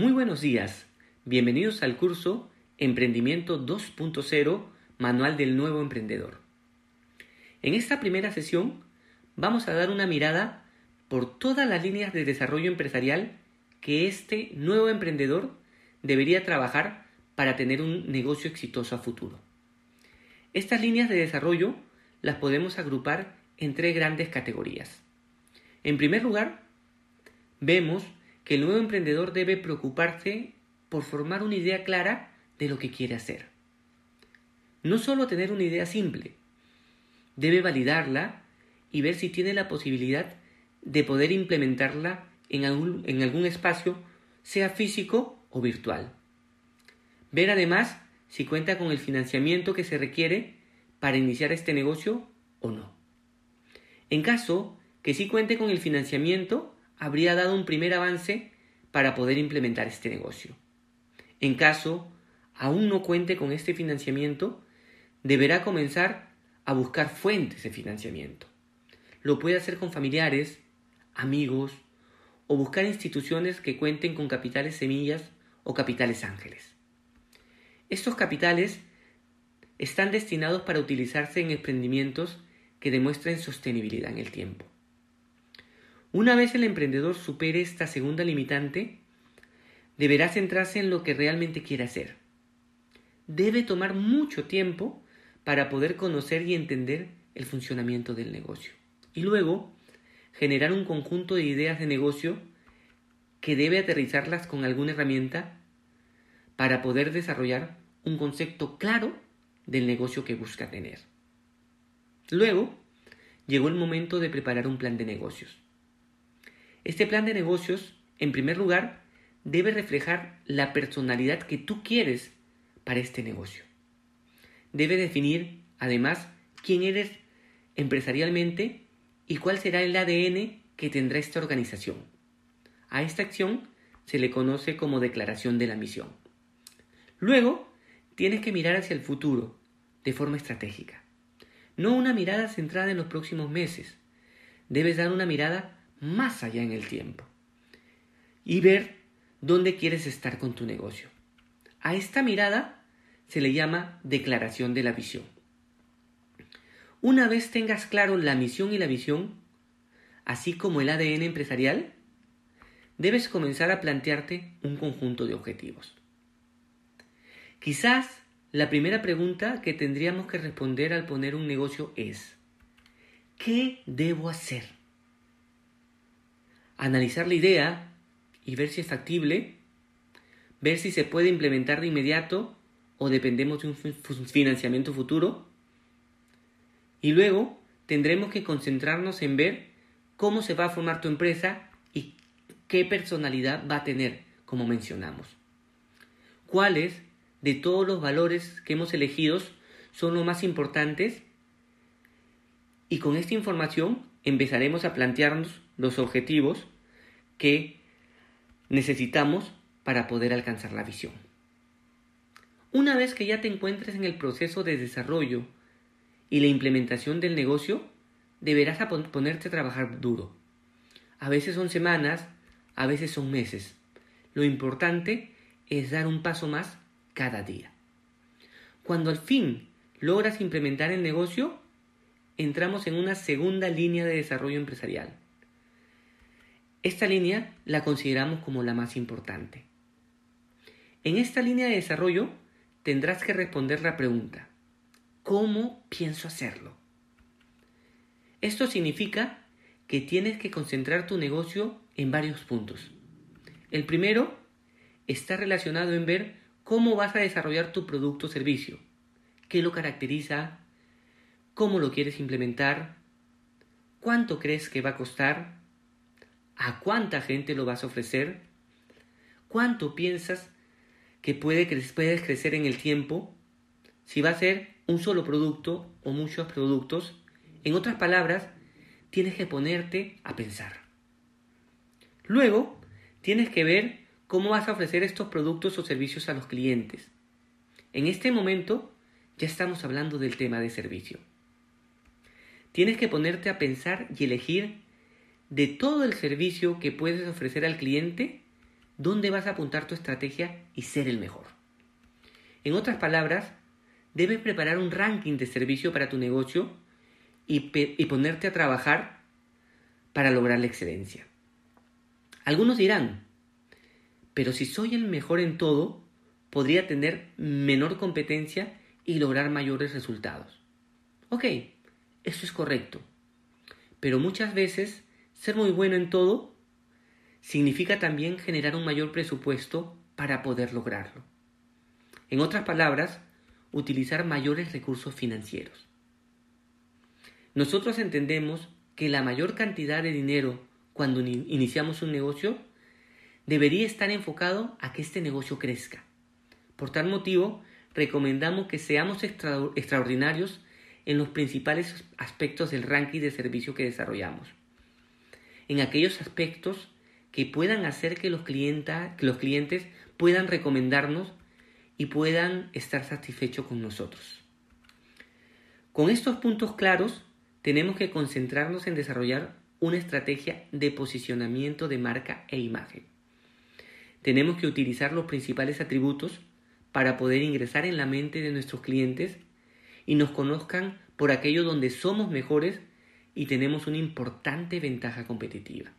Muy buenos días, bienvenidos al curso Emprendimiento 2.0 Manual del Nuevo Emprendedor. En esta primera sesión vamos a dar una mirada por todas las líneas de desarrollo empresarial que este nuevo emprendedor debería trabajar para tener un negocio exitoso a futuro. Estas líneas de desarrollo las podemos agrupar en tres grandes categorías. En primer lugar, vemos que el nuevo emprendedor debe preocuparse por formar una idea clara de lo que quiere hacer. No solo tener una idea simple, debe validarla y ver si tiene la posibilidad de poder implementarla en algún, en algún espacio, sea físico o virtual. Ver además si cuenta con el financiamiento que se requiere para iniciar este negocio o no. En caso que sí cuente con el financiamiento, habría dado un primer avance para poder implementar este negocio. En caso aún no cuente con este financiamiento, deberá comenzar a buscar fuentes de financiamiento. Lo puede hacer con familiares, amigos o buscar instituciones que cuenten con capitales semillas o capitales ángeles. Estos capitales están destinados para utilizarse en emprendimientos que demuestren sostenibilidad en el tiempo. Una vez el emprendedor supere esta segunda limitante, deberá centrarse en lo que realmente quiere hacer. Debe tomar mucho tiempo para poder conocer y entender el funcionamiento del negocio. Y luego, generar un conjunto de ideas de negocio que debe aterrizarlas con alguna herramienta para poder desarrollar un concepto claro del negocio que busca tener. Luego, llegó el momento de preparar un plan de negocios. Este plan de negocios, en primer lugar, debe reflejar la personalidad que tú quieres para este negocio. Debe definir, además, quién eres empresarialmente y cuál será el ADN que tendrá esta organización. A esta acción se le conoce como declaración de la misión. Luego, tienes que mirar hacia el futuro de forma estratégica. No una mirada centrada en los próximos meses. Debes dar una mirada más allá en el tiempo y ver dónde quieres estar con tu negocio. A esta mirada se le llama declaración de la visión. Una vez tengas claro la misión y la visión, así como el ADN empresarial, debes comenzar a plantearte un conjunto de objetivos. Quizás la primera pregunta que tendríamos que responder al poner un negocio es, ¿qué debo hacer? Analizar la idea y ver si es factible, ver si se puede implementar de inmediato o dependemos de un financiamiento futuro. Y luego tendremos que concentrarnos en ver cómo se va a formar tu empresa y qué personalidad va a tener, como mencionamos. ¿Cuáles de todos los valores que hemos elegido son los más importantes? Y con esta información empezaremos a plantearnos los objetivos que necesitamos para poder alcanzar la visión. Una vez que ya te encuentres en el proceso de desarrollo y la implementación del negocio, deberás ponerte a trabajar duro. A veces son semanas, a veces son meses. Lo importante es dar un paso más cada día. Cuando al fin logras implementar el negocio, entramos en una segunda línea de desarrollo empresarial. Esta línea la consideramos como la más importante. En esta línea de desarrollo tendrás que responder la pregunta, ¿cómo pienso hacerlo? Esto significa que tienes que concentrar tu negocio en varios puntos. El primero está relacionado en ver cómo vas a desarrollar tu producto o servicio, qué lo caracteriza, cómo lo quieres implementar, cuánto crees que va a costar, a cuánta gente lo vas a ofrecer, cuánto piensas que puede puedes crecer en el tiempo, si va a ser un solo producto o muchos productos. En otras palabras, tienes que ponerte a pensar. Luego, tienes que ver cómo vas a ofrecer estos productos o servicios a los clientes. En este momento, ya estamos hablando del tema de servicio. Tienes que ponerte a pensar y elegir de todo el servicio que puedes ofrecer al cliente, dónde vas a apuntar tu estrategia y ser el mejor. En otras palabras, debes preparar un ranking de servicio para tu negocio y, y ponerte a trabajar para lograr la excelencia. Algunos dirán, pero si soy el mejor en todo, podría tener menor competencia y lograr mayores resultados. Ok, eso es correcto. Pero muchas veces ser muy bueno en todo significa también generar un mayor presupuesto para poder lograrlo. En otras palabras, utilizar mayores recursos financieros. Nosotros entendemos que la mayor cantidad de dinero cuando iniciamos un negocio debería estar enfocado a que este negocio crezca. Por tal motivo, recomendamos que seamos extraordinarios en los principales aspectos del ranking de servicio que desarrollamos. En aquellos aspectos que puedan hacer que los, que los clientes puedan recomendarnos y puedan estar satisfechos con nosotros. Con estos puntos claros, tenemos que concentrarnos en desarrollar una estrategia de posicionamiento de marca e imagen. Tenemos que utilizar los principales atributos para poder ingresar en la mente de nuestros clientes y nos conozcan por aquello donde somos mejores y tenemos una importante ventaja competitiva.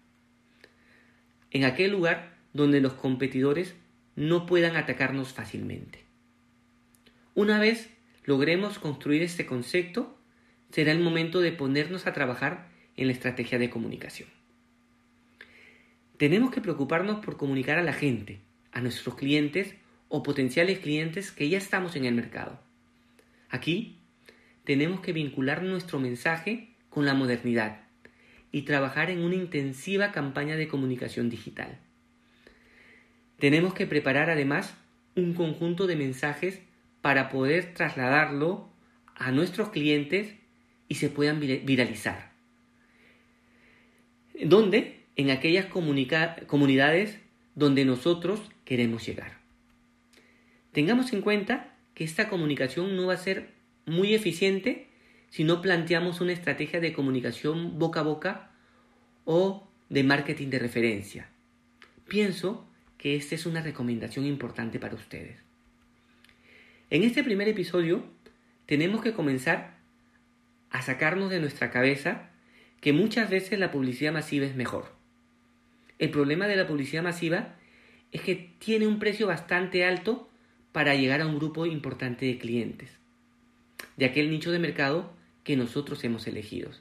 En aquel lugar donde los competidores no puedan atacarnos fácilmente. Una vez logremos construir este concepto, será el momento de ponernos a trabajar en la estrategia de comunicación. Tenemos que preocuparnos por comunicar a la gente, a nuestros clientes o potenciales clientes que ya estamos en el mercado. Aquí tenemos que vincular nuestro mensaje con la modernidad y trabajar en una intensiva campaña de comunicación digital. Tenemos que preparar además un conjunto de mensajes para poder trasladarlo a nuestros clientes y se puedan viralizar. ¿Dónde? En aquellas comunidades donde nosotros queremos llegar. Tengamos en cuenta que esta comunicación no va a ser muy eficiente si no planteamos una estrategia de comunicación boca a boca o de marketing de referencia. Pienso que esta es una recomendación importante para ustedes. En este primer episodio tenemos que comenzar a sacarnos de nuestra cabeza que muchas veces la publicidad masiva es mejor. El problema de la publicidad masiva es que tiene un precio bastante alto para llegar a un grupo importante de clientes, de aquel nicho de mercado que nosotros hemos elegido.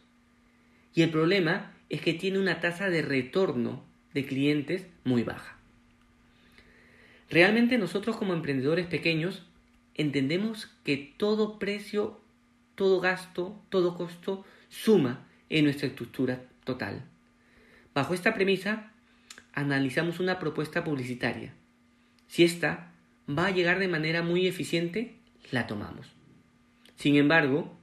Y el problema es que tiene una tasa de retorno de clientes muy baja. Realmente nosotros como emprendedores pequeños entendemos que todo precio, todo gasto, todo costo suma en nuestra estructura total. Bajo esta premisa, analizamos una propuesta publicitaria. Si esta va a llegar de manera muy eficiente, la tomamos. Sin embargo,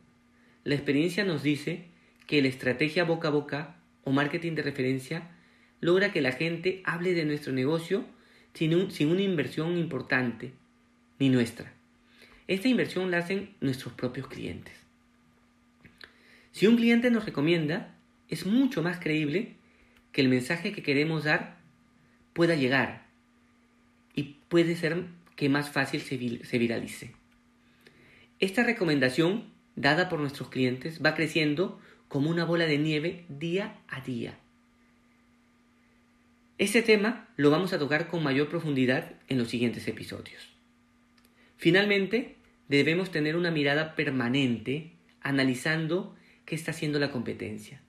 la experiencia nos dice que la estrategia boca a boca o marketing de referencia logra que la gente hable de nuestro negocio sin, sin una inversión importante, ni nuestra. Esta inversión la hacen nuestros propios clientes. Si un cliente nos recomienda, es mucho más creíble que el mensaje que queremos dar pueda llegar y puede ser que más fácil se viralice. Esta recomendación dada por nuestros clientes va creciendo como una bola de nieve día a día. Este tema lo vamos a tocar con mayor profundidad en los siguientes episodios. Finalmente, debemos tener una mirada permanente analizando qué está haciendo la competencia.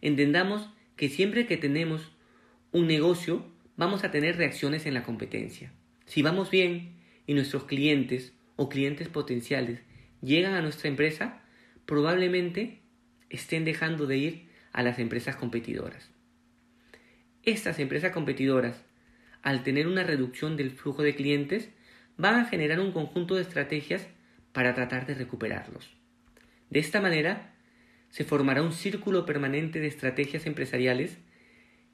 Entendamos que siempre que tenemos un negocio, vamos a tener reacciones en la competencia. Si vamos bien y nuestros clientes o clientes potenciales llegan a nuestra empresa, probablemente estén dejando de ir a las empresas competidoras. Estas empresas competidoras, al tener una reducción del flujo de clientes, van a generar un conjunto de estrategias para tratar de recuperarlos. De esta manera, se formará un círculo permanente de estrategias empresariales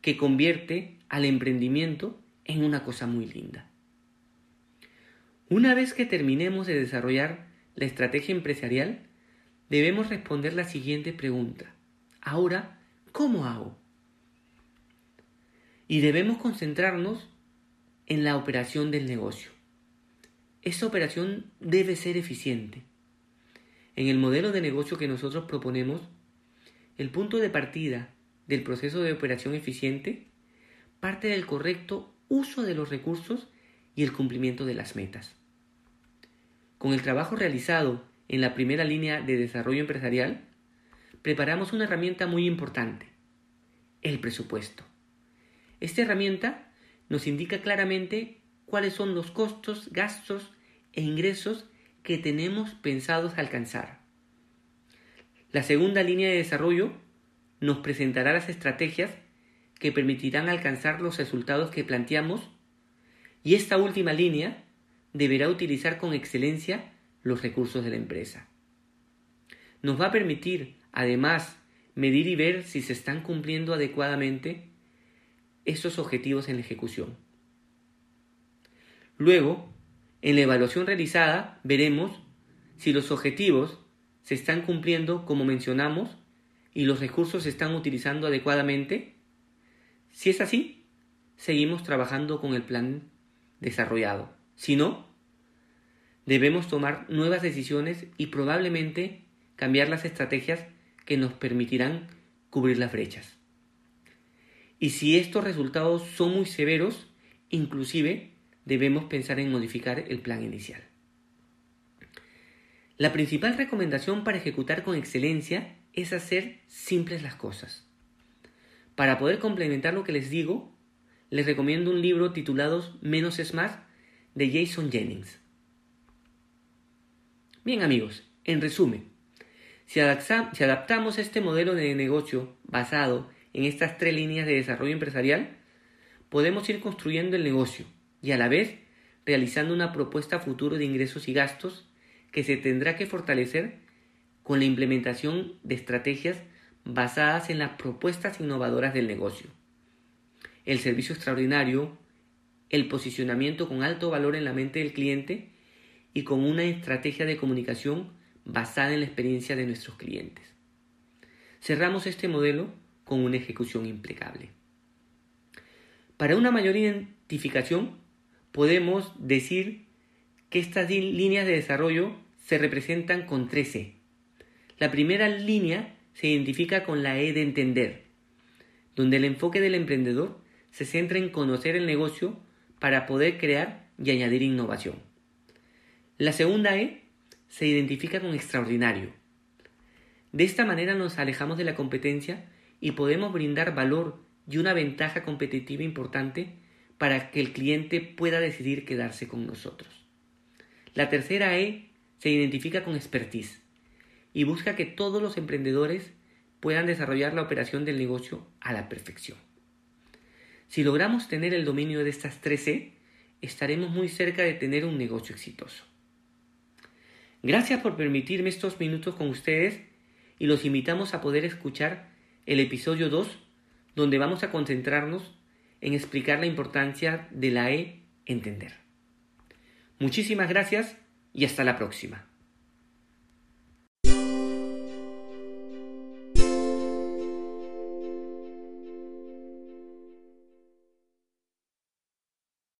que convierte al emprendimiento en una cosa muy linda. Una vez que terminemos de desarrollar la estrategia empresarial, debemos responder la siguiente pregunta. Ahora, ¿cómo hago? Y debemos concentrarnos en la operación del negocio. Esta operación debe ser eficiente. En el modelo de negocio que nosotros proponemos, el punto de partida del proceso de operación eficiente parte del correcto uso de los recursos y el cumplimiento de las metas. Con el trabajo realizado en la primera línea de desarrollo empresarial, preparamos una herramienta muy importante, el presupuesto. Esta herramienta nos indica claramente cuáles son los costos, gastos e ingresos que tenemos pensados alcanzar. La segunda línea de desarrollo nos presentará las estrategias que permitirán alcanzar los resultados que planteamos y esta última línea deberá utilizar con excelencia los recursos de la empresa. Nos va a permitir, además, medir y ver si se están cumpliendo adecuadamente estos objetivos en la ejecución. Luego, en la evaluación realizada, veremos si los objetivos se están cumpliendo como mencionamos y los recursos se están utilizando adecuadamente. Si es así, seguimos trabajando con el plan desarrollado. Si no, debemos tomar nuevas decisiones y probablemente cambiar las estrategias que nos permitirán cubrir las brechas. Y si estos resultados son muy severos, inclusive debemos pensar en modificar el plan inicial. La principal recomendación para ejecutar con excelencia es hacer simples las cosas. Para poder complementar lo que les digo, les recomiendo un libro titulado Menos es más de Jason Jennings. Bien amigos, en resumen, si, adaptamos este modelo de negocio basado en estas tres líneas de desarrollo empresarial, podemos ir construyendo el negocio y a la vez realizando una propuesta futuro de ingresos y gastos que se tendrá que fortalecer con la implementación de estrategias basadas en las propuestas innovadoras del negocio. El servicio extraordinario, el posicionamiento con alto valor en la mente del cliente y con una estrategia de comunicación basada en la experiencia de nuestros clientes. Cerramos este modelo con una ejecución impecable. Para una mayor identificación, podemos decir que estas líneas de desarrollo se representan con 13. La primera línea se identifica con la E de entender, donde el enfoque del emprendedor se centra en conocer el negocio para poder crear y añadir innovación. La segunda E se identifica con extraordinario. De esta manera nos alejamos de la competencia y podemos brindar valor y una ventaja competitiva importante para que el cliente pueda decidir quedarse con nosotros. La tercera E se identifica con expertise y busca que todos los emprendedores puedan desarrollar la operación del negocio a la perfección. Si logramos tener el dominio de estas tres E, estaremos muy cerca de tener un negocio exitoso. Gracias por permitirme estos minutos con ustedes y los invitamos a poder escuchar el episodio 2, donde vamos a concentrarnos en explicar la importancia de la E entender. Muchísimas gracias y hasta la próxima.